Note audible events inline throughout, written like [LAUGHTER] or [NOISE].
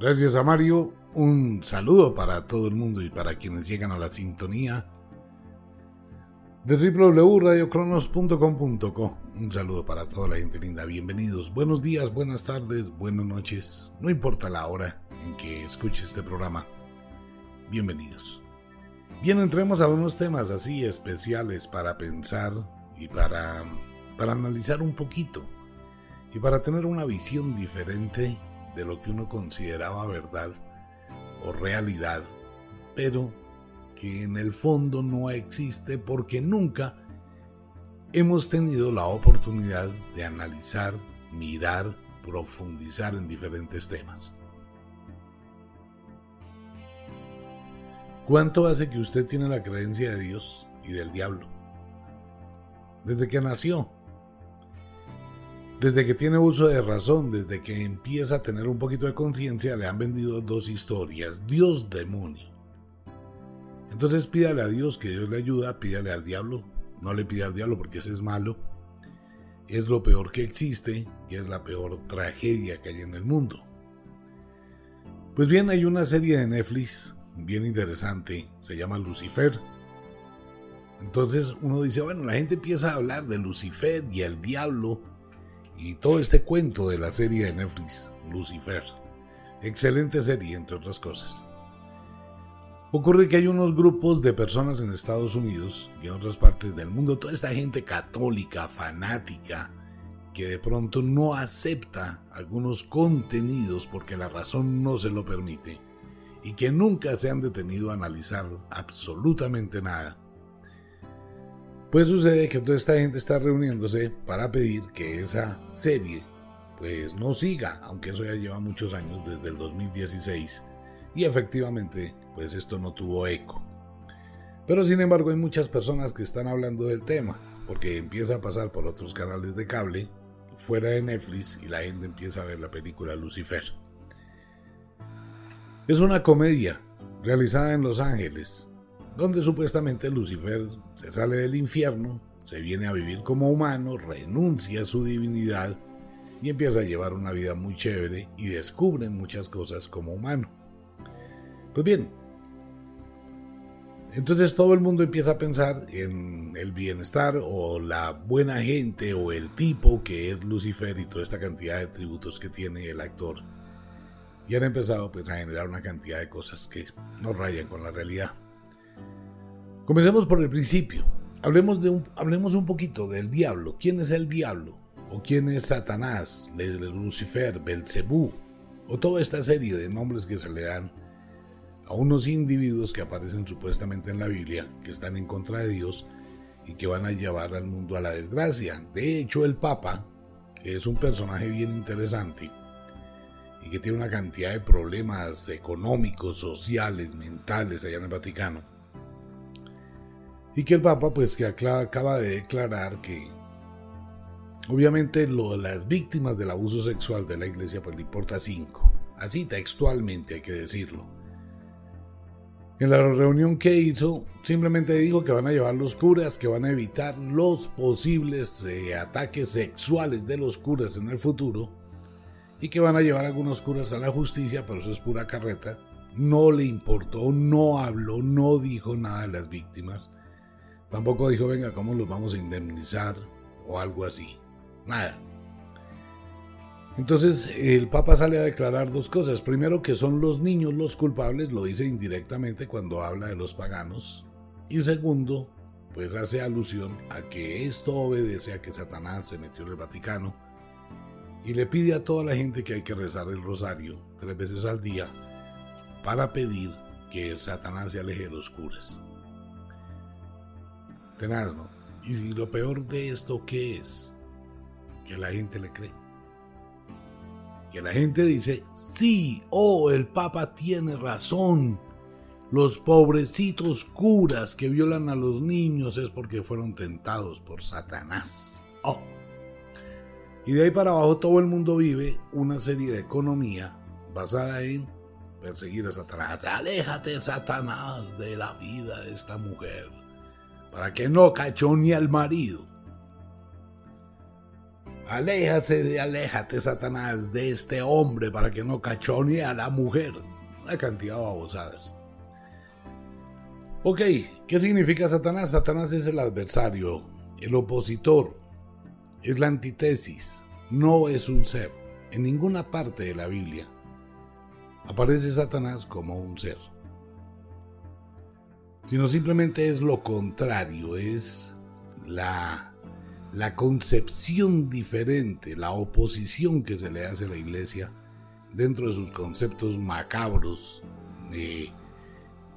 Gracias a Mario. Un saludo para todo el mundo y para quienes llegan a la sintonía de www.radiocronos.com.co. Un saludo para toda la gente linda. Bienvenidos. Buenos días, buenas tardes, buenas noches. No importa la hora en que escuche este programa. Bienvenidos. Bien, entremos a unos temas así especiales para pensar y para, para analizar un poquito y para tener una visión diferente de lo que uno consideraba verdad o realidad, pero que en el fondo no existe porque nunca hemos tenido la oportunidad de analizar, mirar, profundizar en diferentes temas. ¿Cuánto hace que usted tiene la creencia de Dios y del diablo? Desde que nació, desde que tiene uso de razón, desde que empieza a tener un poquito de conciencia, le han vendido dos historias, Dios demonio. Entonces pídale a Dios que Dios le ayuda, pídale al diablo, no le pida al diablo porque ese es malo. Es lo peor que existe y es la peor tragedia que hay en el mundo. Pues bien, hay una serie de Netflix bien interesante, se llama Lucifer. Entonces uno dice, bueno, la gente empieza a hablar de Lucifer y el diablo y todo este cuento de la serie de Netflix, Lucifer. Excelente serie, entre otras cosas. Ocurre que hay unos grupos de personas en Estados Unidos y en otras partes del mundo, toda esta gente católica, fanática, que de pronto no acepta algunos contenidos porque la razón no se lo permite y que nunca se han detenido a analizar absolutamente nada pues sucede que toda esta gente está reuniéndose para pedir que esa serie pues no siga, aunque eso ya lleva muchos años desde el 2016 y efectivamente pues esto no tuvo eco. Pero sin embargo hay muchas personas que están hablando del tema porque empieza a pasar por otros canales de cable fuera de Netflix y la gente empieza a ver la película Lucifer. Es una comedia realizada en Los Ángeles donde supuestamente Lucifer se sale del infierno, se viene a vivir como humano, renuncia a su divinidad y empieza a llevar una vida muy chévere y descubre muchas cosas como humano. Pues bien, entonces todo el mundo empieza a pensar en el bienestar o la buena gente o el tipo que es Lucifer y toda esta cantidad de tributos que tiene el actor. Y han empezado pues a generar una cantidad de cosas que no rayan con la realidad. Comencemos por el principio. Hablemos, de un, hablemos un poquito del diablo. ¿Quién es el diablo? ¿O quién es Satanás, Lucifer, Belcebú? O toda esta serie de nombres que se le dan a unos individuos que aparecen supuestamente en la Biblia, que están en contra de Dios y que van a llevar al mundo a la desgracia. De hecho, el Papa, que es un personaje bien interesante y que tiene una cantidad de problemas económicos, sociales, mentales allá en el Vaticano, y que el Papa pues que acaba de declarar que obviamente lo, las víctimas del abuso sexual de la iglesia pues le importa cinco. Así textualmente hay que decirlo. En la reunión que hizo, simplemente dijo que van a llevar los curas, que van a evitar los posibles eh, ataques sexuales de los curas en el futuro y que van a llevar algunos curas a la justicia, pero eso es pura carreta. No le importó, no habló, no dijo nada de las víctimas. Tampoco dijo, venga, ¿cómo los vamos a indemnizar? O algo así. Nada. Entonces el Papa sale a declarar dos cosas. Primero que son los niños los culpables, lo dice indirectamente cuando habla de los paganos. Y segundo, pues hace alusión a que esto obedece a que Satanás se metió en el Vaticano y le pide a toda la gente que hay que rezar el rosario tres veces al día para pedir que Satanás se aleje de los curas. Tenaz, Y lo peor de esto, ¿qué es? Que la gente le cree. Que la gente dice, sí, oh, el Papa tiene razón. Los pobrecitos curas que violan a los niños es porque fueron tentados por Satanás. Oh. Y de ahí para abajo todo el mundo vive una serie de economía basada en perseguir a Satanás. Aléjate, Satanás, de la vida de esta mujer para que no cachonee al marido. Aléjate, aléjate, Satanás, de este hombre para que no cachone a la mujer. Una cantidad de babosadas. Ok, ¿qué significa Satanás? Satanás es el adversario, el opositor, es la antítesis, no es un ser. En ninguna parte de la Biblia aparece Satanás como un ser, sino simplemente es lo contrario, es la, la concepción diferente, la oposición que se le hace a la iglesia dentro de sus conceptos macabros, eh,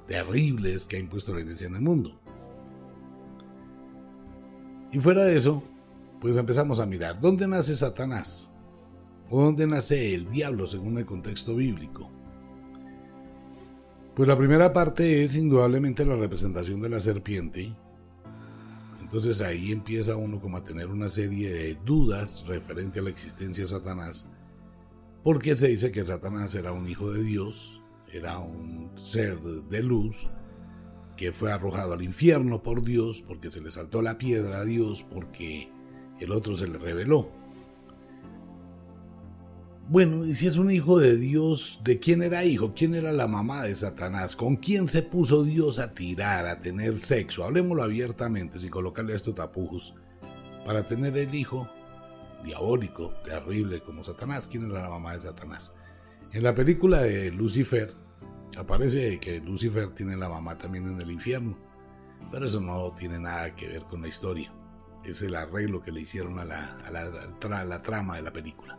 terribles que ha impuesto la iglesia en el mundo. Y fuera de eso, pues empezamos a mirar, ¿dónde nace Satanás? ¿O dónde nace el diablo según el contexto bíblico? Pues la primera parte es indudablemente la representación de la serpiente. Entonces ahí empieza uno como a tener una serie de dudas referente a la existencia de Satanás. Porque se dice que Satanás era un hijo de Dios, era un ser de luz, que fue arrojado al infierno por Dios, porque se le saltó la piedra a Dios, porque el otro se le reveló. Bueno, y si es un hijo de Dios, ¿de quién era hijo? ¿Quién era la mamá de Satanás? ¿Con quién se puso Dios a tirar, a tener sexo? Hablemoslo abiertamente, sin colocarle a esto tapujos. Para tener el hijo diabólico, terrible como Satanás. ¿Quién era la mamá de Satanás? En la película de Lucifer, aparece que Lucifer tiene la mamá también en el infierno. Pero eso no tiene nada que ver con la historia es el arreglo que le hicieron a la, la, trama de la película.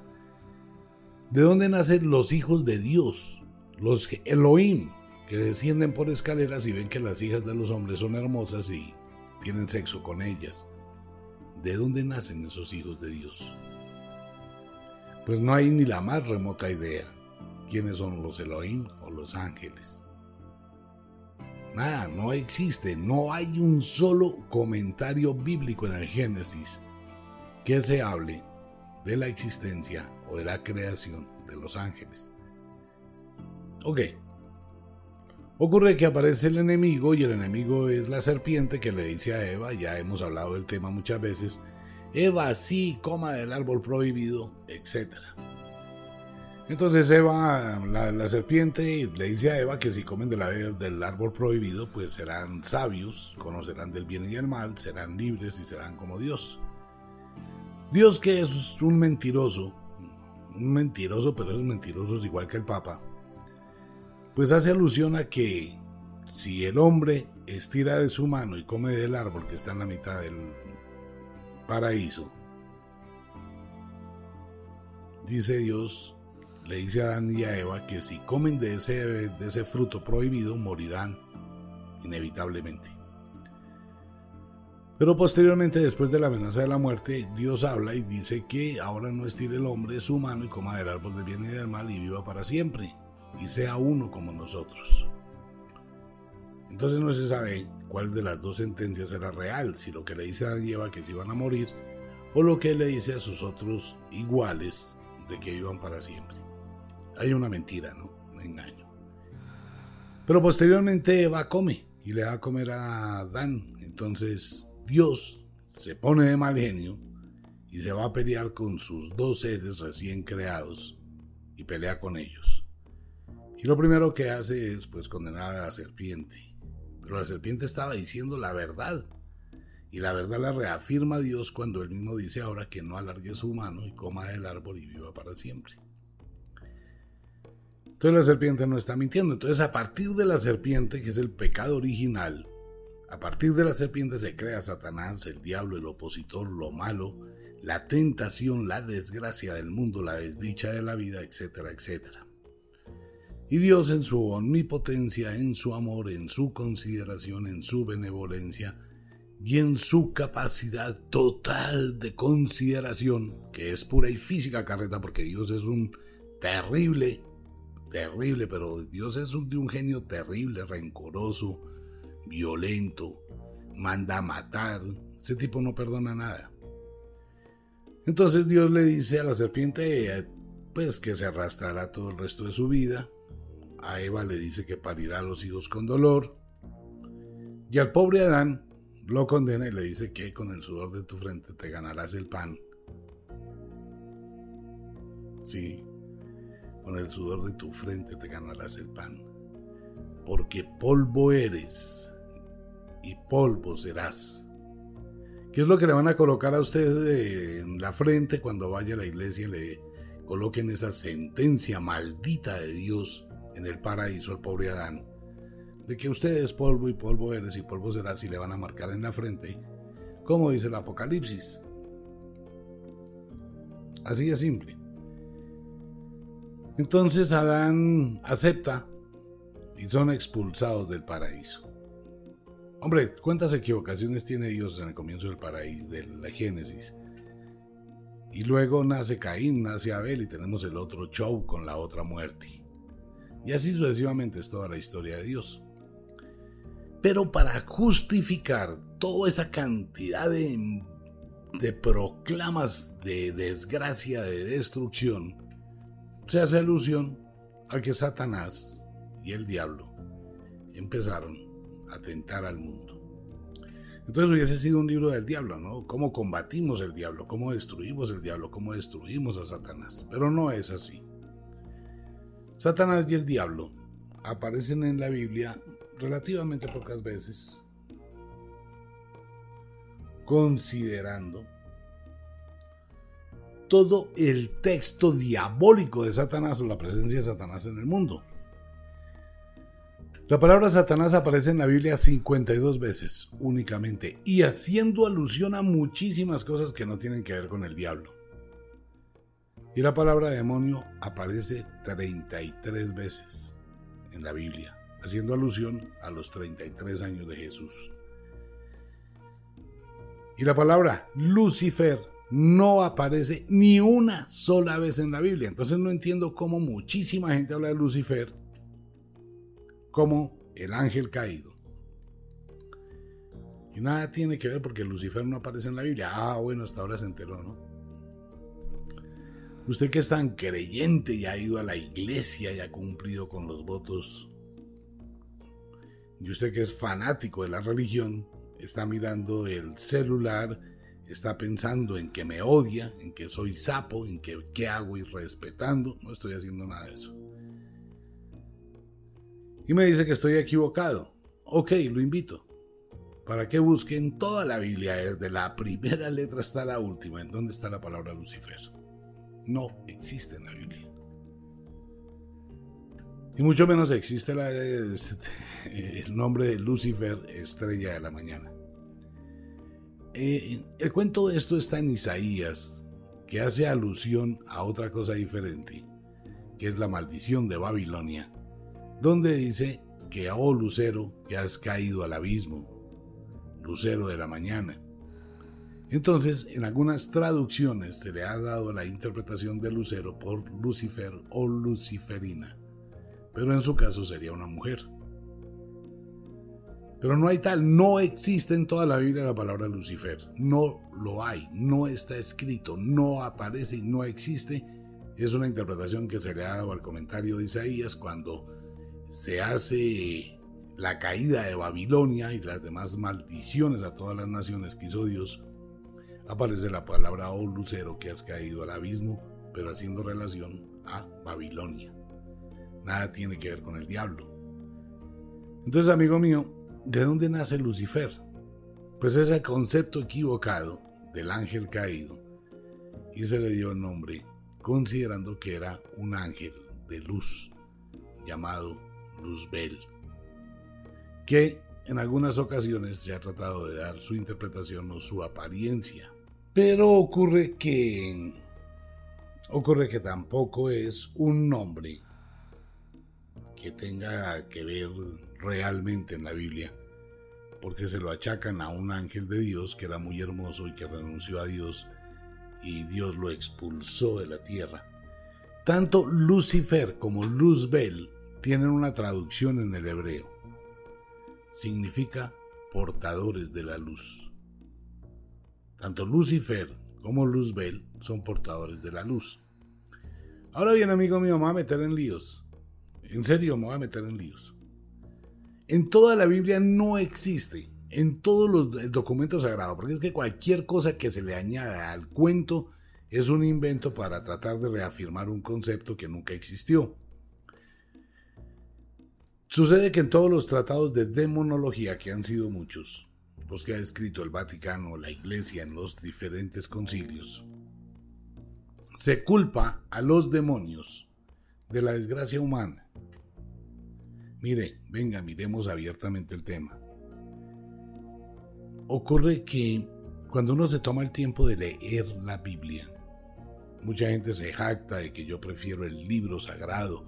¿De dónde nacen los hijos de Dios? Los Elohim, que descienden por escaleras y ven que las hijas de los hombres son hermosas y tienen sexo con ellas. ¿De dónde nacen esos hijos de Dios? Pues no hay ni la más remota idea quiénes son los Elohim o los ángeles. Nada, no existe, no hay un solo comentario bíblico en el Génesis que se hable de la existencia o de la creación de los ángeles. Ok. Ocurre que aparece el enemigo y el enemigo es la serpiente que le dice a Eva, ya hemos hablado del tema muchas veces, Eva sí coma del árbol prohibido, etcétera. Entonces Eva, la, serpiente, le dice a Eva que si comen del árbol prohibido, pues serán sabios, conocerán del bien y del mal, serán libres y serán como Dios. Dios que es un mentiroso, un mentiroso, pero es mentiroso igual que el Papa, pues hace alusión a que si el hombre estira de su mano y come del árbol que está en la mitad del paraíso, dice Dios, le dice a Adán y a Eva que si comen de ese, de ese fruto prohibido morirán inevitablemente. Pero posteriormente, después de la amenaza de la muerte, Dios habla y dice que ahora no estire el hombre su mano y coma del árbol del bien y del mal y viva para siempre, y sea uno como nosotros. Entonces no se sabe cuál de las dos sentencias era real, si lo que le dice a Adán y Eva que se iban a morir, o lo que le dice a sus otros iguales de que iban para siempre hay una mentira, ¿no? Un engaño. Pero posteriormente Eva come y le da a comer a Adán. Entonces Dios se pone de mal genio y se va a pelear con sus dos seres recién creados y pelea con ellos. Y lo primero que hace es pues condenar a la serpiente. Pero la serpiente estaba diciendo la verdad. Y la verdad la reafirma Dios cuando él mismo dice ahora que no alargue su mano y coma del árbol y viva para siempre. Entonces la serpiente no está mintiendo. Entonces a partir de la serpiente, que es el pecado original, a partir de la serpiente se crea Satanás, el diablo, el opositor, lo malo, la tentación, la desgracia del mundo, la desdicha de la vida, etcétera, etcétera. Y Dios en su omnipotencia, en su amor, en su consideración, en su benevolencia y en su capacidad total de consideración, que es pura y física carreta, porque Dios es un terrible terrible, pero Dios es un, de un genio terrible, rencoroso, violento, manda a matar. Ese tipo no perdona nada. Entonces Dios le dice a la serpiente, pues que se arrastrará todo el resto de su vida. A Eva le dice que parirá a los hijos con dolor. Y al pobre Adán lo condena y le dice que con el sudor de tu frente te ganarás el pan Sí, con el sudor de tu frente te ganarás el pan. Porque polvo eres y polvo serás. ¿Qué es lo que le van a colocar a usted en la frente cuando vaya a la iglesia y le coloquen esa sentencia maldita de Dios en el paraíso al pobre Adán? De que usted es polvo y polvo eres y polvo serás y le van a marcar en la frente, como dice el Apocalipsis. Así de simple. Entonces Adán acepta y son expulsados del paraíso. Hombre, ¿cuántas equivocaciones tiene Dios en el comienzo del paraíso, de la Génesis? Y luego nace Caín, nace Abel y tenemos el otro show con la otra muerte. Y así sucesivamente es toda la historia de Dios. Pero para justificar toda esa cantidad de, de proclamas de desgracia, de destrucción, se hace alusión a que Satanás y el diablo empezaron a tentar al mundo. Entonces hubiese sido un libro del diablo, ¿no? Cómo combatimos el diablo, cómo destruimos el diablo, cómo destruimos a Satanás. Pero no es así. Satanás y el diablo aparecen en la Biblia relativamente pocas veces, considerando todo el texto diabólico de Satanás o la presencia de Satanás en el mundo. La palabra Satanás aparece en la Biblia 52 veces únicamente y haciendo alusión a muchísimas cosas que no tienen que ver con el diablo. Y la palabra demonio aparece 33 veces en la Biblia, haciendo alusión a los 33 años de Jesús. Y la palabra Lucifer no aparece ni una sola vez en la Biblia. Entonces no entiendo cómo muchísima gente habla de Lucifer como el ángel caído. Y nada tiene que ver porque Lucifer no aparece en la Biblia. Ah, bueno, hasta ahora se enteró, ¿no? Usted que es tan creyente y ha ido a la iglesia y ha cumplido con los votos. Y usted que es fanático de la religión, está mirando el celular está pensando en que me odia, en que soy sapo, en que qué hago y respetando. No estoy haciendo nada de eso. Y me dice que estoy equivocado. Ok, lo invito. Para que busquen toda la Biblia, desde la primera letra hasta la última, en donde está la palabra Lucifer. No existe en la Biblia. Y mucho menos existe la, [LAUGHS] el nombre de Lucifer, estrella de la mañana. Eh, el cuento de esto está en Isaías, que hace alusión a otra cosa diferente, que es la maldición de Babilonia, donde dice que, oh lucero, que has caído al abismo, lucero de la mañana. Entonces, en algunas traducciones se le ha dado la interpretación de lucero por Lucifer o luciferina, pero en su caso sería una mujer. Pero no hay tal, no existe en toda la Biblia la palabra Lucifer. No lo hay, no está escrito, no aparece y no existe. Es una interpretación que se le ha dado al comentario de Isaías cuando se hace la caída de Babilonia y las demás maldiciones a todas las naciones que hizo Dios. Aparece la palabra oh lucero que has caído al abismo, pero haciendo relación a Babilonia. Nada tiene que ver con el diablo. Entonces, amigo mío, ¿De dónde nace Lucifer? Pues es el concepto equivocado del ángel caído y se le dio el nombre considerando que era un ángel de luz llamado Luzbel, que en algunas ocasiones se ha tratado de dar su interpretación o su apariencia. Pero ocurre que ocurre que tampoco es un nombre que tenga que ver realmente en la Biblia, porque se lo achacan a un ángel de Dios que era muy hermoso y que renunció a Dios y Dios lo expulsó de la tierra. Tanto Lucifer como Luzbel tienen una traducción en el hebreo. Significa portadores de la luz. Tanto Lucifer como Luzbel son portadores de la luz. Ahora bien, amigo mío, me voy a meter en líos. En serio, me voy a meter en líos. En toda la Biblia no existe, en todos los documentos sagrados, porque es que cualquier cosa que se le añada al cuento es un invento para tratar de reafirmar un concepto que nunca existió. Sucede que en todos los tratados de demonología, que han sido muchos, los que ha escrito el Vaticano, la Iglesia en los diferentes concilios, se culpa a los demonios de la desgracia humana. Mire, venga, miremos abiertamente el tema. Ocurre que cuando uno se toma el tiempo de leer la Biblia, mucha gente se jacta de que yo prefiero el libro sagrado,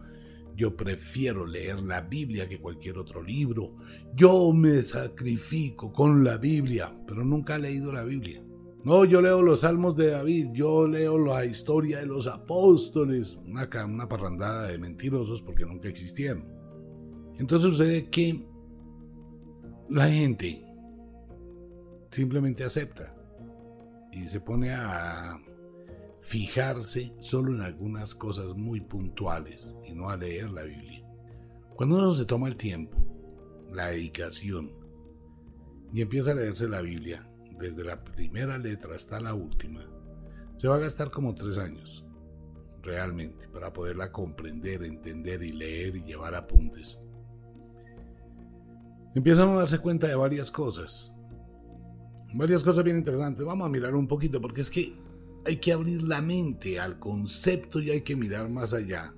yo prefiero leer la Biblia que cualquier otro libro, yo me sacrifico con la Biblia, pero nunca he leído la Biblia. No, yo leo los salmos de David, yo leo la historia de los apóstoles, una, una parrandada de mentirosos porque nunca existieron. Entonces sucede que la gente simplemente acepta y se pone a fijarse solo en algunas cosas muy puntuales y no a leer la Biblia. Cuando uno se toma el tiempo, la dedicación y empieza a leerse la Biblia, desde la primera letra hasta la última, se va a gastar como tres años, realmente, para poderla comprender, entender y leer y llevar apuntes. Empiezan a darse cuenta de varias cosas. Varias cosas bien interesantes. Vamos a mirar un poquito, porque es que hay que abrir la mente al concepto y hay que mirar más allá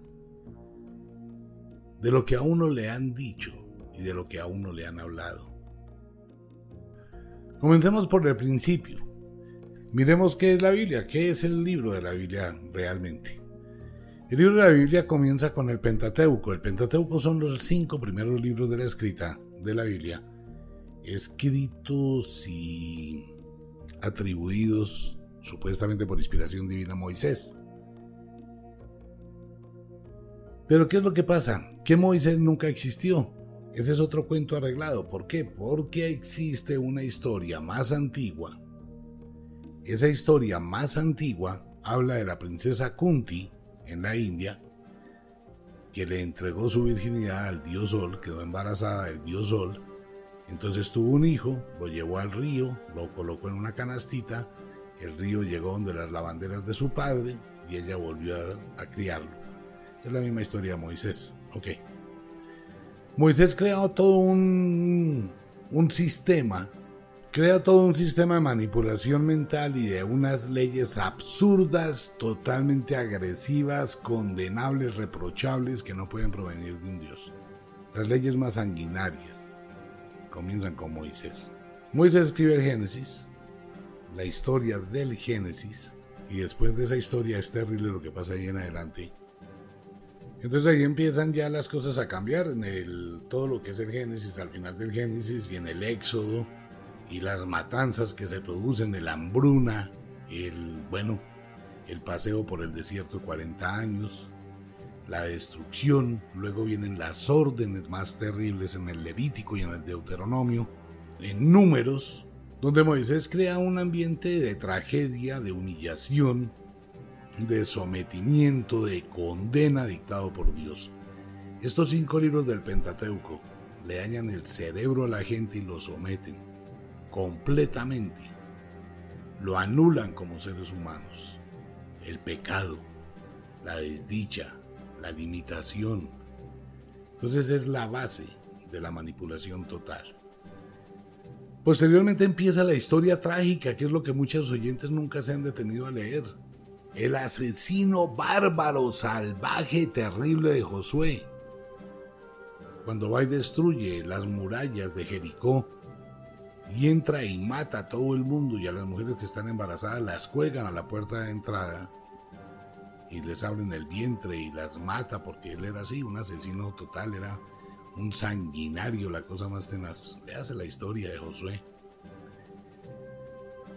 de lo que a uno le han dicho y de lo que a uno le han hablado. Comencemos por el principio. Miremos qué es la Biblia, qué es el libro de la Biblia realmente. El libro de la Biblia comienza con el Pentateuco. El Pentateuco son los cinco primeros libros de la escrita de la Biblia, escritos y atribuidos supuestamente por inspiración divina Moisés. Pero ¿qué es lo que pasa? Que Moisés nunca existió. Ese es otro cuento arreglado. ¿Por qué? Porque existe una historia más antigua. Esa historia más antigua habla de la princesa Kunti en la India, que le entregó su virginidad al dios Sol, quedó embarazada del dios Sol. Entonces tuvo un hijo, lo llevó al río, lo colocó en una canastita, el río llegó donde las lavanderas de su padre y ella volvió a, criarlo. Es la misma historia de Moisés. Ok. Moisés creó todo un, sistema, crea todo un sistema de manipulación mental y de unas leyes absurdas, totalmente agresivas, condenables, reprochables, que no pueden provenir de un Dios. Las leyes más sanguinarias comienzan con Moisés. Moisés escribe el Génesis, la historia del Génesis, y después de esa historia es terrible lo que pasa ahí en adelante. Entonces ahí empiezan ya las cosas a cambiar en el, todo lo que es el Génesis, al final del Génesis y en el Éxodo y las matanzas que se producen, el hambruna, el, bueno, el paseo por el desierto de 40 años, la destrucción, luego vienen las órdenes más terribles en el Levítico y en el Deuteronomio, en números, donde Moisés crea un ambiente de tragedia, de humillación, de sometimiento, de condena dictado por Dios. Estos cinco libros del Pentateuco le dañan el cerebro a la gente y lo someten completamente. Lo anulan como seres humanos. El pecado, la desdicha, la limitación. Entonces es la base de la manipulación total. Posteriormente empieza la historia trágica, que es lo que muchos oyentes nunca se han detenido a leer el asesino bárbaro, salvaje, terrible de Josué. Cuando va y destruye las murallas de Jericó y entra y mata a todo el mundo y a las mujeres que están embarazadas las cuelgan a la puerta de entrada y les abren el vientre y las mata porque él era así, un asesino total, era un sanguinario, la cosa más tenaz. Le hace la historia de Josué.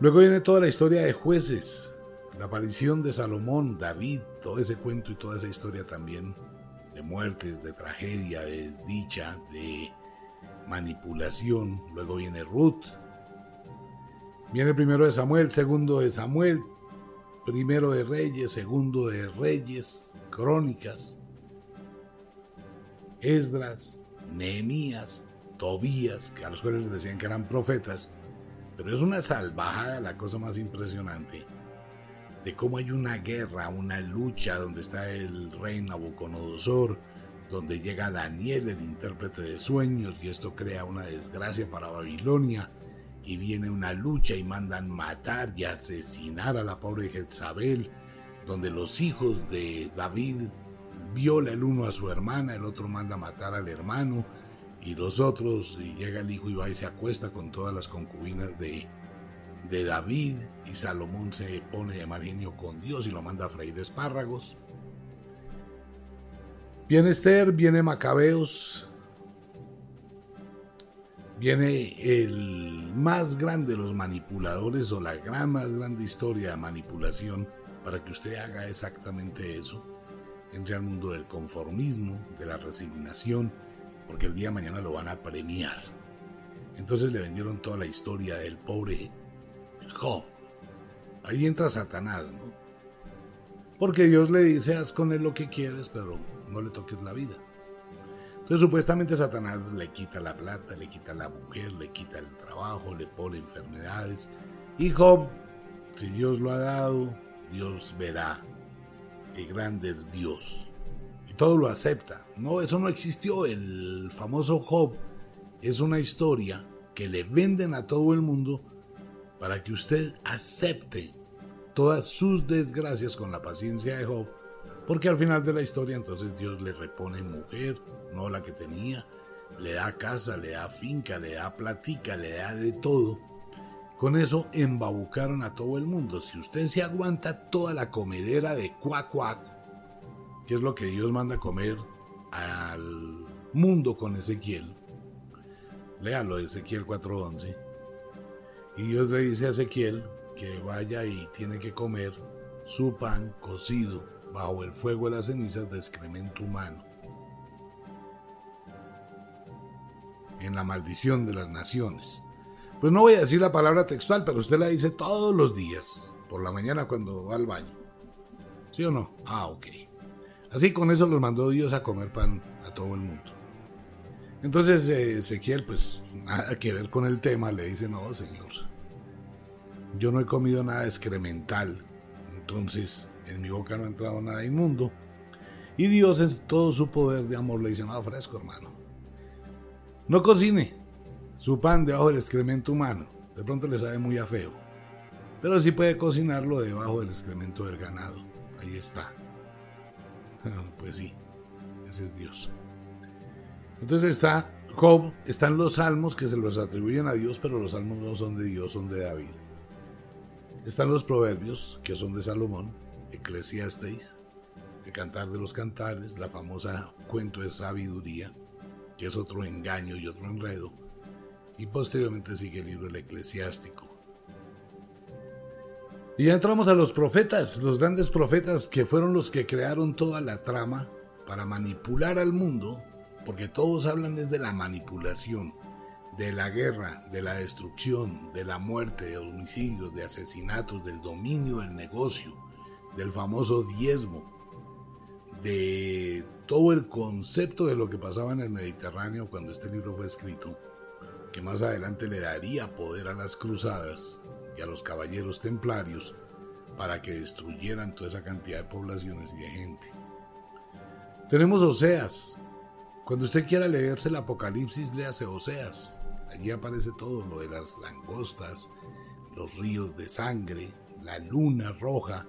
Luego viene toda la historia de jueces, la aparición de Salomón, David, todo ese cuento y toda esa historia también de muertes, de tragedia, de desdicha, de manipulación. Luego viene Ruth. Viene el primero de Samuel, segundo de Samuel, primero de Reyes, segundo de Reyes, Crónicas, Esdras, Nehemías, Tobías, que a los cuales les decían que eran profetas, pero es una salvajada la cosa más impresionante de cómo hay una guerra, una lucha donde está el rey Nabucodonosor, donde llega Daniel, el intérprete de sueños, y esto crea una desgracia para Babilonia, y viene una lucha y mandan matar y asesinar a la pobre Jezabel, donde los hijos de David viola el uno a su hermana, el otro manda matar al hermano, y los otros, y llega el hijo y va y se acuesta con todas las concubinas de, de David, y Salomón se pone de mal con Dios y lo manda a freír espárragos. Viene Esther, viene Macabeos, viene el más grande de los manipuladores o la gran más grande historia de manipulación para que usted haga exactamente eso. Entre al mundo del conformismo, de la resignación, porque el día de mañana lo van a premiar. Entonces le vendieron toda la historia del pobre Job. Ahí entra Satanás, ¿no? Porque Dios le dice, haz con él lo que quieres, pero no le toques la vida. Entonces supuestamente Satanás le quita la plata, le quita la mujer, le quita el trabajo, le pone enfermedades. Y Job, si Dios lo ha dado, Dios verá. El grande es Dios. Y todo lo acepta. No, eso no existió. El famoso Job es una historia que le venden a todo el mundo para que usted acepte todas sus desgracias con la paciencia de Job porque al final de la historia entonces Dios le repone mujer, no la que tenía, le da casa, le da finca, le da platica, le da de todo. Con eso embabucaron a todo el mundo. Si usted se aguanta toda la comedera de cuac que es lo que Dios manda comer al mundo con Ezequiel, léalo Ezequiel 4:11, y Dios le dice a Ezequiel que vaya y tiene que comer su pan cocido bajo el fuego de las cenizas de excremento humano. En la maldición de las naciones. Pues no voy a decir la palabra textual, pero usted la dice todos los días, por la mañana cuando va al baño. ¿Sí o no? Ah, ok. Así con eso los mandó Dios a comer pan a todo el mundo. Entonces eh, Ezequiel, pues nada que ver con el tema, le dice, no, Señor, yo no he comido nada excremental. Entonces, en mi boca no ha entrado nada inmundo. Y Dios en todo su poder de amor le dice, no, fresco hermano. No cocine su pan debajo del excremento humano. De pronto le sabe muy a feo. Pero sí puede cocinarlo debajo del excremento del ganado. Ahí está. Pues sí, ese es Dios. Entonces está Job, están los salmos que se los atribuyen a Dios, pero los salmos no son de Dios, son de David. Están los proverbios, que son de Salomón, Eclesiastes, el Cantar de los Cantares, la famosa Cuento de Sabiduría, que es otro engaño y otro enredo, y posteriormente sigue el libro El Eclesiástico. Y ya entramos a los profetas, los grandes profetas que fueron los que crearon toda la trama para manipular al mundo, porque todos hablan es de la manipulación, de la guerra, de la destrucción, de la muerte, de homicidios, de asesinatos, del dominio del negocio, del famoso diezmo, de todo el concepto de lo que pasaba en el Mediterráneo cuando este libro fue escrito, que más adelante le daría poder a las cruzadas y a los caballeros templarios para que destruyeran toda esa cantidad de poblaciones y de gente. Tenemos Oseas. Cuando usted quiera leerse el Apocalipsis, léase Oseas. Allí aparece todo lo de las langostas, los ríos de sangre, la luna roja,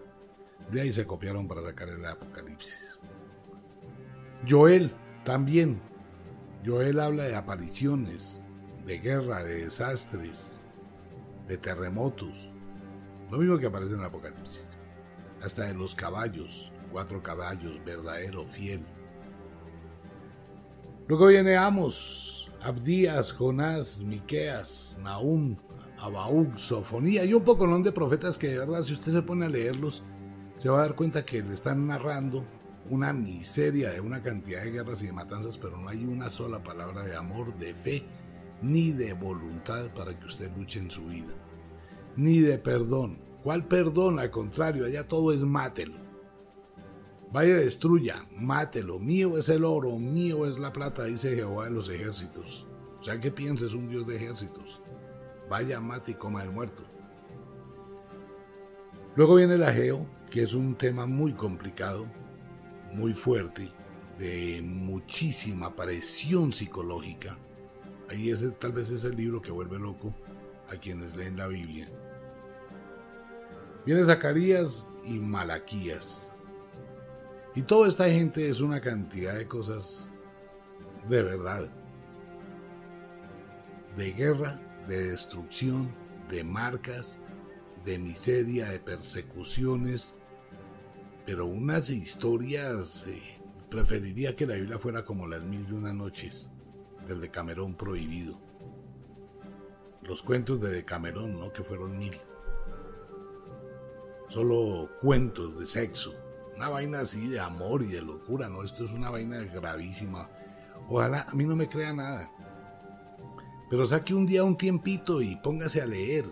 de ahí se copiaron para sacar el Apocalipsis. Joel también. Joel habla de apariciones, de guerra, de desastres, de terremotos. Lo mismo que aparece en el Apocalipsis. Hasta de los caballos, cuatro caballos, verdadero, fiel. Luego viene Amos, Abdías, Jonás, Miqueas, Nahum, Abaúk, Sofonía y un poco de profetas que de verdad si usted se pone a leerlos se va a dar cuenta que le están narrando una miseria de una cantidad de guerras y de matanzas, pero no hay una sola palabra de amor, de fe, ni de voluntad para que usted luche en su vida, ni de perdón. ¿Cuál perdón? Al contrario, allá todo es mátelo. Vaya, destruya, mátelo. Mío es el oro, mío es la plata, dice Jehová de los ejércitos. O sea, ¿qué piensa? Es un Dios de ejércitos. Vaya, mate y coma el muerto. Luego viene el Ageo, que es un tema muy complicado, muy fuerte, de muchísima presión psicológica. Ahí ese, tal vez es el libro que vuelve loco a quienes leen la Biblia. Viene Zacarías y Malaquías. Y toda esta gente es una cantidad de cosas de verdad. De guerra, de destrucción, de marcas, de miseria, de persecuciones, pero unas historias, eh, preferiría que la Biblia fuera como las mil y una noches del Decamerón prohibido. Los cuentos de Decamerón, ¿no? Que fueron mil. Solo cuentos de sexo. Una vaina así de amor y de locura, ¿no? Esto es una vaina gravísima. Ojalá a mí no me crea nada. Pero saque un día un tiempito y póngase a leer.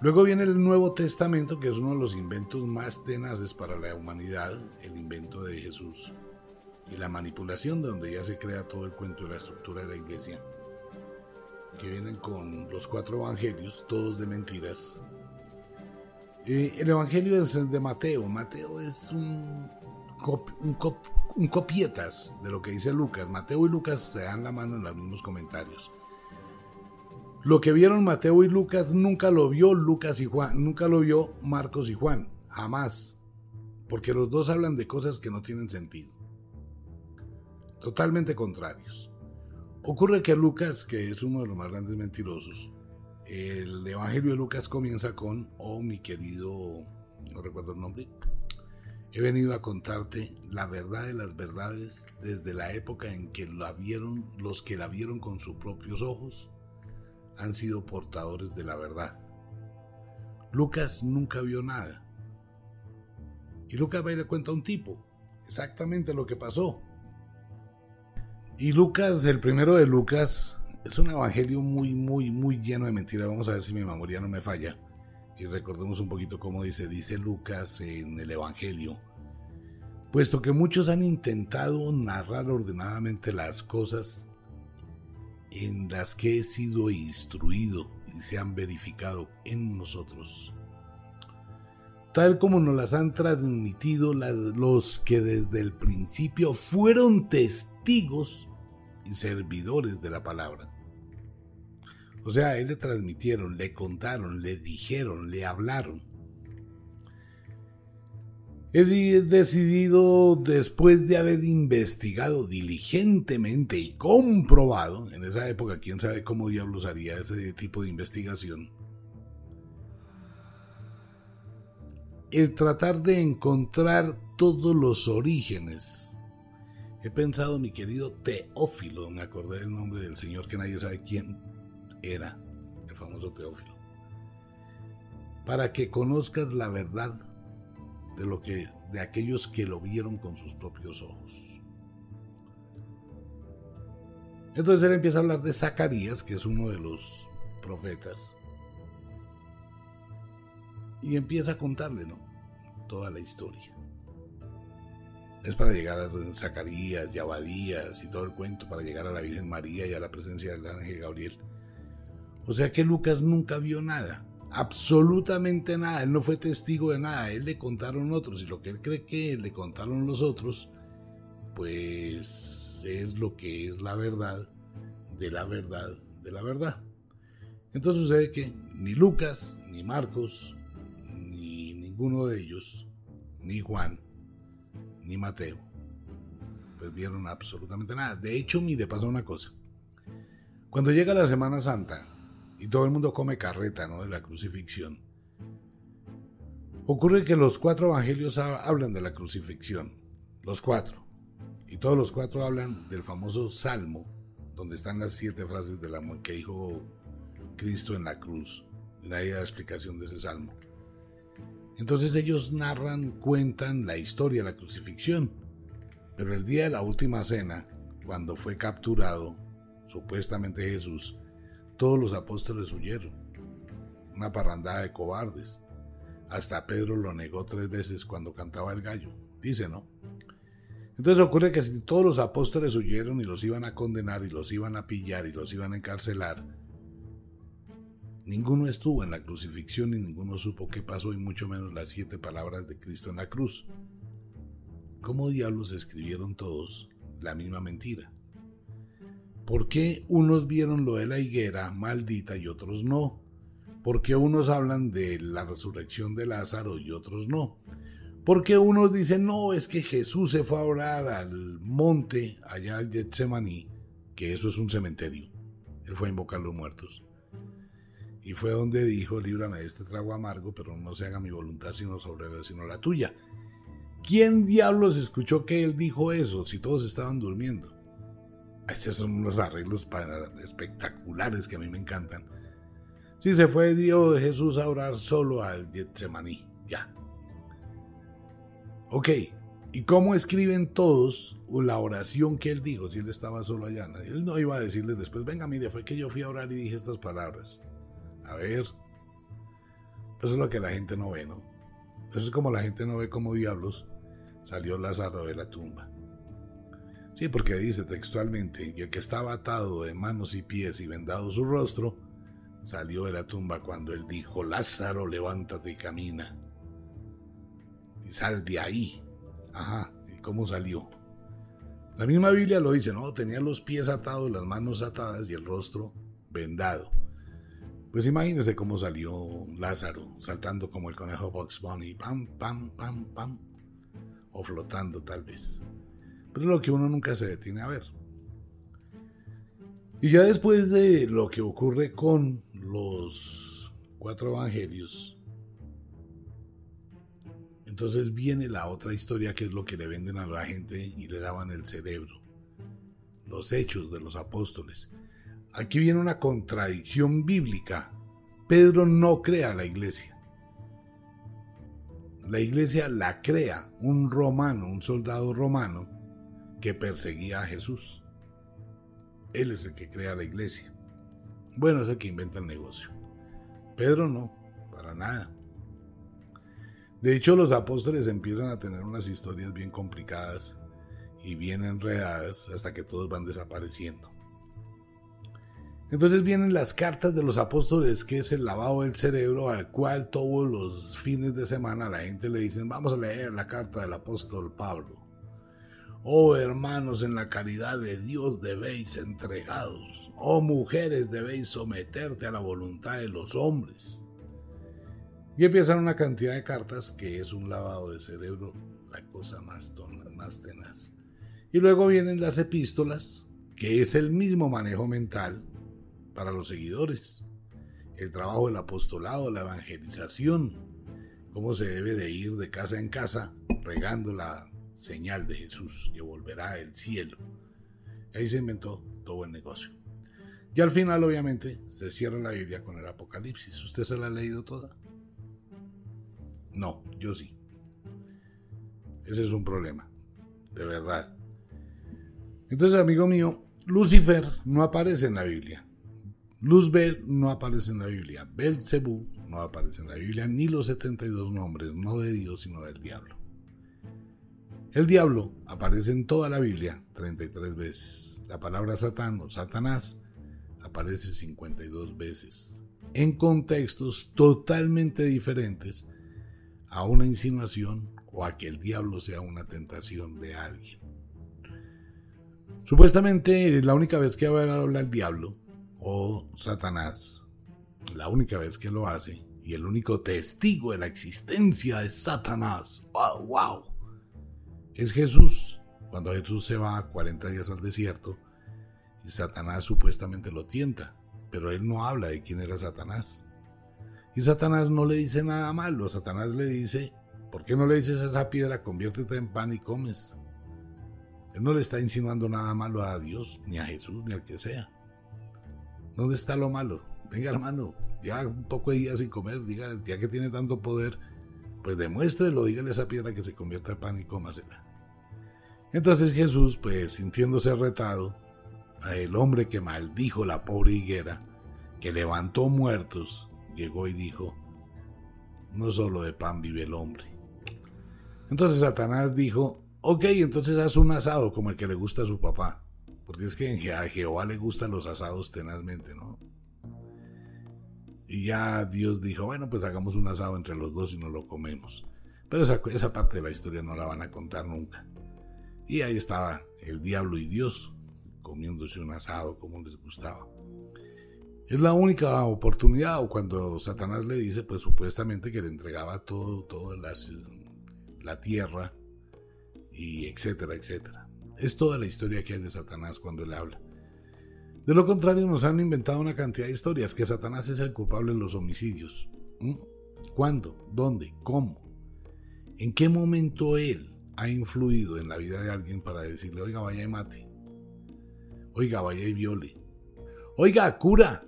Luego viene el Nuevo Testamento, que es uno de los inventos más tenaces para la humanidad, el invento de Jesús. Y la manipulación de donde ya se crea todo el cuento de la estructura de la iglesia. Que vienen con los cuatro evangelios, todos de mentiras. Eh, el evangelio es el de Mateo. Mateo es un, un, un copietas de lo que dice Lucas. Mateo y Lucas se dan la mano en los mismos comentarios. Lo que vieron Mateo y Lucas nunca lo vio Lucas y Juan, nunca lo vio Marcos y Juan, jamás. Porque los dos hablan de cosas que no tienen sentido. Totalmente contrarios. Ocurre que Lucas, que es uno de los más grandes mentirosos, el Evangelio de Lucas comienza con, oh mi querido, no recuerdo el nombre, he venido a contarte la verdad de las verdades desde la época en que la vieron los que la vieron con sus propios ojos han sido portadores de la verdad. Lucas nunca vio nada. Y Lucas va y le cuenta a un tipo exactamente lo que pasó. Y Lucas, el primero de Lucas, es un evangelio muy, muy, muy lleno de mentiras. Vamos a ver si mi memoria no me falla. Y recordemos un poquito cómo dice, dice Lucas en el evangelio. Puesto que muchos han intentado narrar ordenadamente las cosas en las que he sido instruido y se han verificado en nosotros, tal como nos las han transmitido los que desde el principio fueron testigos y servidores de la palabra. O sea, él le transmitieron, le contaron, le dijeron, le hablaron He decidido, después de haber investigado diligentemente y comprobado, en esa época quién sabe cómo diablos haría ese tipo de investigación, el tratar de encontrar todos los orígenes. He pensado, mi querido Teófilo, me acordé del nombre del señor que nadie sabe quién era, el famoso Teófilo, para que conozcas la verdad de lo que de aquellos que lo vieron con sus propios ojos. Entonces él empieza a hablar de Zacarías, que es uno de los profetas, y empieza a contarle, ¿no? Toda la historia. Es para llegar a Zacarías y Abadías y todo el cuento, para llegar a la Virgen María y a la presencia del ángel Gabriel. O sea que Lucas nunca vio nada absolutamente nada, él no fue testigo de nada, él le contaron otros y lo que él cree que le contaron los otros, pues es lo que es la verdad de la verdad de la verdad. Entonces sucede que ni Lucas, ni Marcos, ninguno de ellos, ni Juan, ni Mateo, pues vieron absolutamente nada. De hecho, mire, pasa una cosa. Cuando llega la Semana Santa, y todo el mundo come carreta, ¿no? De la crucifixión. Ocurre que los cuatro evangelios hablan de la crucifixión, los cuatro, y todos los cuatro hablan del famoso Salmo, donde están las siete frases de la que dijo Cristo en la cruz, idea de explicación de ese Salmo. Entonces ellos narran, cuentan la historia la crucifixión, pero el día de la última cena, cuando fue capturado, supuestamente Jesús, todos los apóstoles huyeron. Una parrandada de cobardes. Hasta Pedro lo negó tres veces cuando cantaba el gallo. Dice, ¿no? Entonces ocurre que si todos los apóstoles huyeron y los iban a condenar y los iban a pillar y los iban a encarcelar, Ninguno estuvo en la crucifixión y ninguno supo qué pasó y mucho menos las siete palabras de Cristo en la cruz. ¿Cómo diablos escribieron todos la misma mentira? ¿Por qué unos vieron lo de la higuera maldita y otros no? ¿Por qué unos hablan de la resurrección de Lázaro y otros no? ¿Por qué unos dicen, no, es que Jesús se fue a orar al monte, allá al Getsemaní, que eso es un cementerio? Él fue a invocar los muertos. Y fue donde dijo, líbrame de este trago amargo, pero no se haga mi voluntad sino sobre sino la tuya. ¿Quién diablos escuchó que él dijo eso si todos estaban durmiendo? Estos son unos arreglos espectaculares que a mí me encantan. Si se fue Dios Jesús a orar solo al Getsemaní, ya. Ok, ¿y cómo escriben todos la oración que él dijo si él estaba solo allá? Él no iba a decirles después, venga, mire, fue que yo fui a orar y dije estas palabras. A ver. Eso es lo que la gente no ve, ¿no? Eso es como la gente no ve como diablos salió Lázaro de la tumba. Sí, porque dice textualmente, y el que estaba atado de manos y pies y vendado su rostro, salió de la tumba cuando él dijo, Lázaro, levántate y camina. Y sal de ahí. Ajá, ¿y cómo salió? La misma Biblia lo dice, ¿no? Tenía los pies atados, las manos atadas y el rostro vendado. Pues imagínese cómo salió Lázaro, saltando como el conejo Box Bunny, pam, pam, pam, pam, o flotando tal vez. Pero es lo que uno nunca se detiene a ver. Y ya después de lo que ocurre con los cuatro evangelios, entonces viene la otra historia que es lo que le venden a la gente y le daban el cerebro. Los hechos de los apóstoles. Aquí viene una contradicción bíblica. Pedro no crea la iglesia. La iglesia la crea un romano, un soldado romano que perseguía a Jesús. Él es el que crea la iglesia. Bueno, es el que inventa el negocio. Pedro no, para nada. De hecho, los apóstoles empiezan a tener unas historias bien complicadas y bien enredadas hasta que todos van desapareciendo. Entonces vienen las cartas de los apóstoles, que es el lavado del cerebro, al cual todos los fines de semana la gente le dicen, vamos a leer la carta del apóstol Pablo. Oh hermanos, en la caridad de Dios debéis entregados. Oh mujeres, debéis someterte a la voluntad de los hombres. Y empiezan una cantidad de cartas que es un lavado de cerebro, la cosa más, más tenaz. Y luego vienen las epístolas, que es el mismo manejo mental para los seguidores, el trabajo del apostolado, la evangelización, cómo se debe de ir de casa en casa regando la señal de Jesús que volverá al cielo. Ahí se inventó todo el negocio. Y al final, obviamente, se cierra la Biblia con el Apocalipsis. ¿Usted se la ha leído toda? No, yo sí. Ese es un problema, de verdad. Entonces, amigo mío, Lucifer no aparece en la Biblia. Luzbel no aparece en la Biblia, Belzebú no aparece en la Biblia, ni los 72 nombres, no de Dios, sino del diablo. El diablo aparece en toda la Biblia 33 veces. La palabra Satán o Satanás aparece 52 veces, en contextos totalmente diferentes a una insinuación o a que el diablo sea una tentación de alguien. Supuestamente la única vez que va a hablar el diablo o Satanás, la única vez que lo hace y el único testigo de la existencia de Satanás, wow, wow, es Jesús. Cuando Jesús se va a 40 días al desierto y Satanás supuestamente lo tienta, pero él no habla de quién era Satanás. Y Satanás no le dice nada malo, Satanás le dice, ¿por qué no le dices a esa piedra, conviértete en pan y comes? Él no le está insinuando nada malo a Dios, ni a Jesús, ni al que sea. ¿Dónde está lo malo? Venga, hermano, ya un poco de días sin comer, diga, ya que tiene tanto poder, pues demuéstrelo, dígale esa piedra que se convierta en pan y cómasela. Entonces Jesús, pues sintiéndose retado, a el hombre que maldijo la pobre higuera, que levantó muertos, llegó y dijo, no solo de pan vive el hombre. Entonces Satanás dijo, ok, entonces haz un asado como el que le gusta a su papá. Porque es que a Jehová le gustan los asados tenazmente, ¿no? Y ya Dios dijo, bueno, pues hagamos un asado entre los dos y nos lo comemos. Pero esa, esa parte de la historia no la van a contar nunca. Y ahí estaba el diablo y Dios comiéndose un asado como les gustaba. Es la única oportunidad o cuando Satanás le dice, pues supuestamente que le entregaba todo, toda la, la tierra y etcétera, etcétera. Es toda la historia que hay de Satanás cuando él habla. De lo contrario, nos han inventado una cantidad de historias que Satanás es el culpable de los homicidios. ¿Mm? ¿Cuándo? ¿Dónde? ¿Cómo? ¿En qué momento él ha influido en la vida de alguien para decirle, oiga, vaya y mate? Oiga, vaya y viole. Oiga, cura.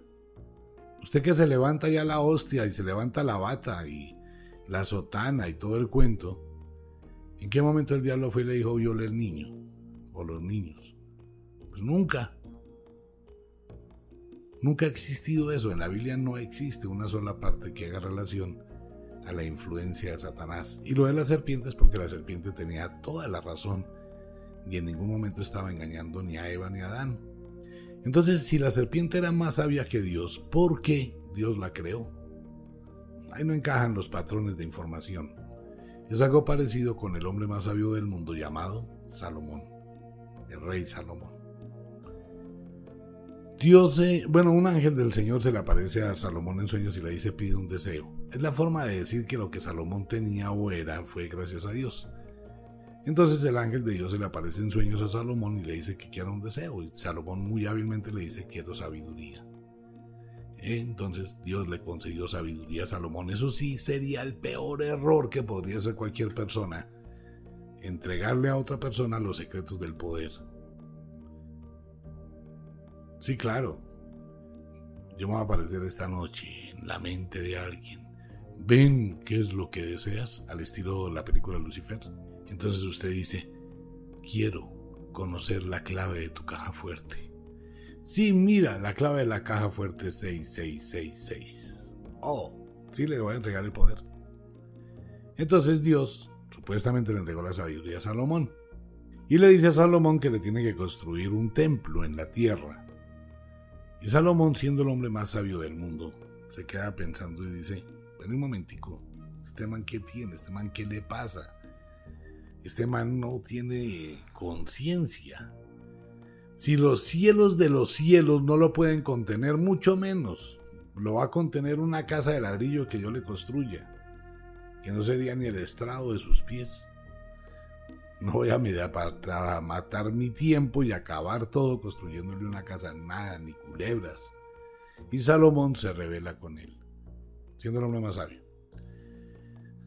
Usted que se levanta ya la hostia y se levanta la bata y la sotana y todo el cuento. ¿En qué momento el diablo fue y le dijo viole el niño? O los niños. Pues nunca. Nunca ha existido eso. En la Biblia no existe una sola parte que haga relación a la influencia de Satanás. Y lo de las serpientes porque la serpiente tenía toda la razón y en ningún momento estaba engañando ni a Eva ni a Adán. Entonces, si la serpiente era más sabia que Dios, ¿por qué Dios la creó? Ahí no encajan los patrones de información. Es algo parecido con el hombre más sabio del mundo llamado Salomón, el rey Salomón. Dios, bueno, un ángel del Señor se le aparece a Salomón en sueños y le dice pide un deseo. Es la forma de decir que lo que Salomón tenía o era fue gracias a Dios. Entonces el ángel de Dios se le aparece en sueños a Salomón y le dice que quiera un deseo. Y Salomón muy hábilmente le dice quiero sabiduría. Entonces Dios le concedió sabiduría a Salomón. Eso sí sería el peor error que podría hacer cualquier persona. Entregarle a otra persona los secretos del poder. Sí, claro. Yo me voy a aparecer esta noche en la mente de alguien. Ven qué es lo que deseas al estilo de la película Lucifer. Entonces usted dice, quiero conocer la clave de tu caja fuerte. Sí, mira, la clave de la caja fuerte es 6666. Oh, sí, le voy a entregar el poder. Entonces Dios supuestamente le entregó la sabiduría a Salomón. Y le dice a Salomón que le tiene que construir un templo en la tierra y Salomón, siendo el hombre más sabio del mundo, se queda pensando y dice, ven un momentico, este man qué tiene, este man qué le pasa, este man no tiene conciencia. Si los cielos de los cielos no lo pueden contener, mucho menos lo va a contener una casa de ladrillo que yo le construya, que no sería ni el estrado de sus pies. No voy a, para matar mi tiempo y acabar todo construyéndole una casa, nada, ni culebras. Y Salomón se revela con él, siendo el hombre más sabio.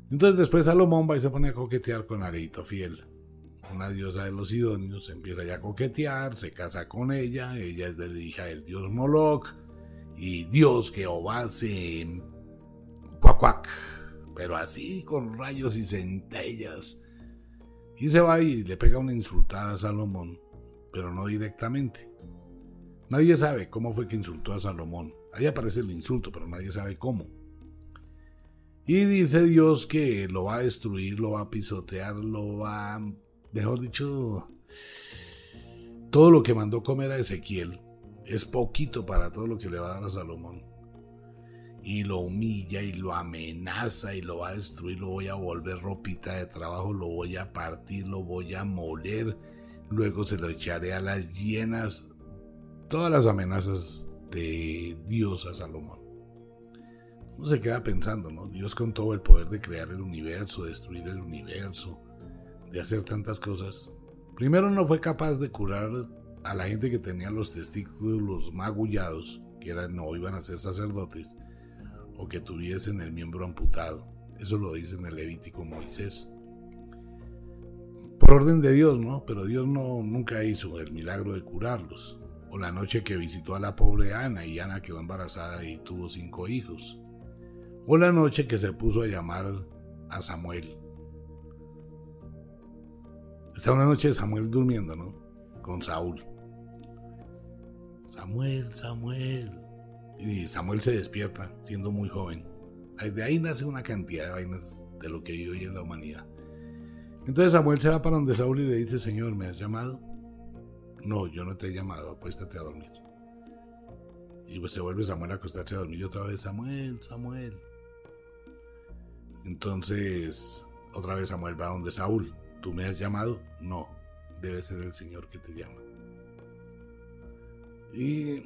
Entonces después Salomón va y se pone a coquetear con Areito Fiel, una diosa de los Sidonios, empieza ya a coquetear, se casa con ella, ella es de la hija del dios Moloch, y Dios Jehová se cuac pero así con rayos y centellas y se va y le pega una insultada a Salomón, pero no directamente. Nadie sabe cómo fue que insultó a Salomón. Ahí aparece el insulto, pero nadie sabe cómo. Y dice Dios que lo va a destruir, lo va a pisotear, lo va, mejor dicho, todo lo que mandó comer a Ezequiel es poquito para todo lo que le va a dar a Salomón y lo humilla y lo amenaza y lo va a destruir, lo voy a volver ropita de trabajo, lo voy a partir, lo voy a moler, luego se lo echaré a las llenas, todas las amenazas de Dios a Salomón. Uno se queda pensando, ¿no? Dios con todo el poder de crear el universo, destruir el universo, de hacer tantas cosas. Primero no fue capaz de curar a la gente que tenía los testículos magullados, que eran o iban a ser sacerdotes, o que tuviesen el miembro amputado. Eso lo dice en el Levítico Moisés. Por orden de Dios, ¿no? Pero Dios no, nunca hizo el milagro de curarlos. O la noche que visitó a la pobre Ana y Ana quedó embarazada y tuvo cinco hijos. O la noche que se puso a llamar a Samuel. Está una noche Samuel durmiendo, ¿no? Con Saúl. Samuel, Samuel. Y Samuel se despierta siendo muy joven. De ahí nace una cantidad de vainas de lo que vive hoy en la humanidad. Entonces Samuel se va para donde Saúl y le dice, Señor, ¿me has llamado? No, yo no te he llamado, apuéstate a dormir. Y pues se vuelve Samuel a acostarse a dormir otra vez, Samuel, Samuel. Entonces, otra vez Samuel va donde Saúl. ¿Tú me has llamado? No, debe ser el Señor que te llama. Y,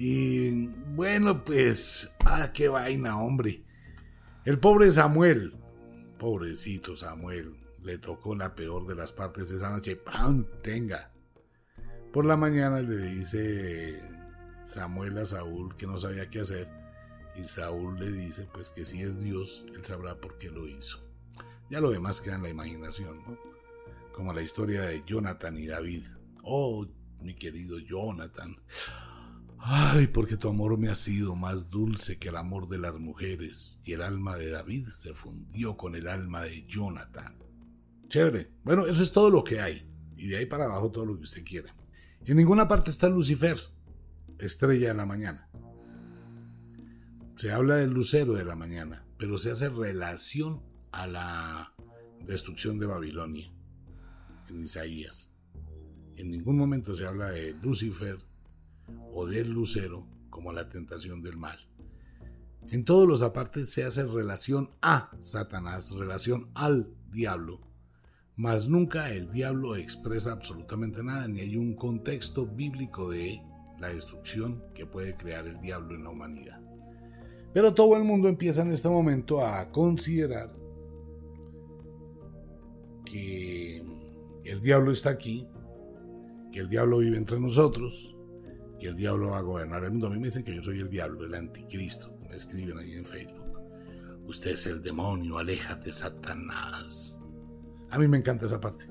y bueno, pues, ah, qué vaina, hombre. El pobre Samuel, pobrecito Samuel, le tocó la peor de las partes de esa noche. ¡Pam! Tenga. Por la mañana le dice Samuel a Saúl que no sabía qué hacer. Y Saúl le dice pues que si es Dios, él sabrá por qué lo hizo. Ya lo demás queda en la imaginación, ¿no? Como la historia de Jonathan y David. Oh, mi querido Jonathan. Ay, porque tu amor me ha sido más dulce que el amor de las mujeres, y el alma de David se fundió con el alma de Jonathan. Chévere. Bueno, eso es todo lo que hay. Y de ahí para abajo todo lo que usted quiera. En ninguna parte está Lucifer, estrella de la mañana. Se habla del lucero de la mañana, pero se hace relación a la destrucción de Babilonia en Isaías. En ningún momento se habla de Lucifer o del lucero como la tentación del mal. En todos los apartes se hace relación a Satanás, relación al diablo, mas nunca el diablo expresa absolutamente nada, ni hay un contexto bíblico de la destrucción que puede crear el diablo en la humanidad. Pero todo el mundo empieza en este momento a considerar que el diablo está aquí, que el diablo vive entre nosotros, que el diablo va a gobernar el mundo. A mí me dicen que yo soy el diablo, el anticristo. Me escriben ahí en Facebook. Usted es el demonio, aléjate, Satanás. A mí me encanta esa parte.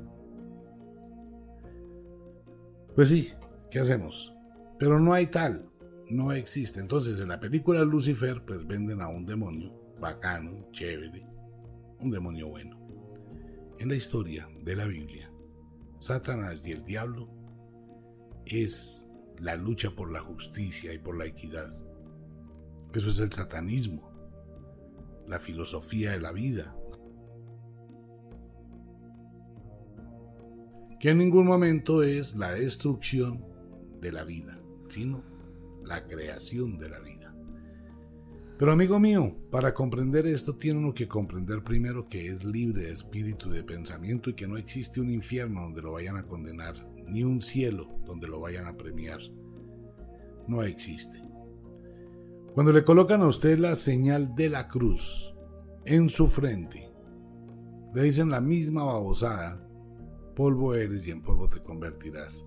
Pues sí, ¿qué hacemos? Pero no hay tal, no existe. Entonces en la película Lucifer pues venden a un demonio bacano, chévere, un demonio bueno. En la historia de la Biblia, Satanás y el diablo es la lucha por la justicia y por la equidad. Eso es el satanismo, la filosofía de la vida, que en ningún momento es la destrucción de la vida, sino la creación de la vida. Pero amigo mío, para comprender esto tiene uno que comprender primero que es libre de espíritu y de pensamiento y que no existe un infierno donde lo vayan a condenar, ni un cielo donde lo vayan a premiar. No existe. Cuando le colocan a usted la señal de la cruz en su frente, le dicen la misma babosada polvo eres y en polvo te convertirás.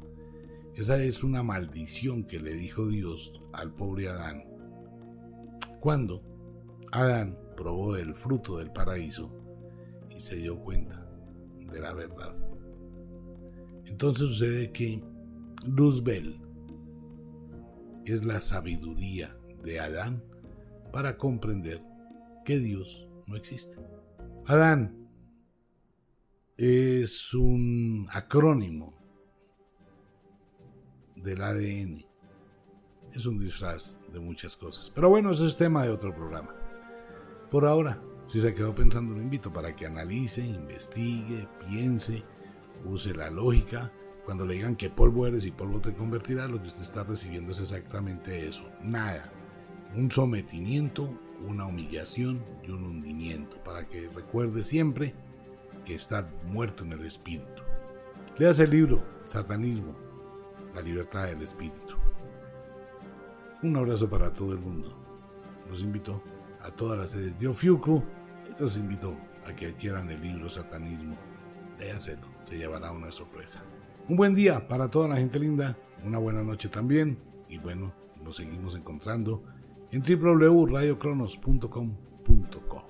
Esa es una maldición que le dijo Dios al pobre Adán. Cuando Adán probó del fruto del paraíso y se dio cuenta de la verdad. Entonces sucede que Luzbel es la sabiduría de Adán para comprender que Dios no existe. Adán, es un acrónimo del ADN. Es un disfraz de muchas cosas. Pero bueno, eso es tema de otro programa. Por ahora, si se quedó pensando, lo invito para que analice, investigue, piense, use la lógica. Cuando le digan que polvo eres y polvo te convertirá, lo que usted está recibiendo es exactamente eso. Nada. Un sometimiento, una humillación y un hundimiento. Para que recuerde siempre que está muerto en el espíritu. Leas el libro Satanismo, la libertad del espíritu. Un abrazo para todo el mundo. Los invito a todas las sedes de Ofiuco y los invito a que adquieran el libro Satanismo. Léaselo, se llevará una sorpresa. Un buen día para toda la gente linda, una buena noche también y bueno, nos seguimos encontrando en www.radiocronos.com.co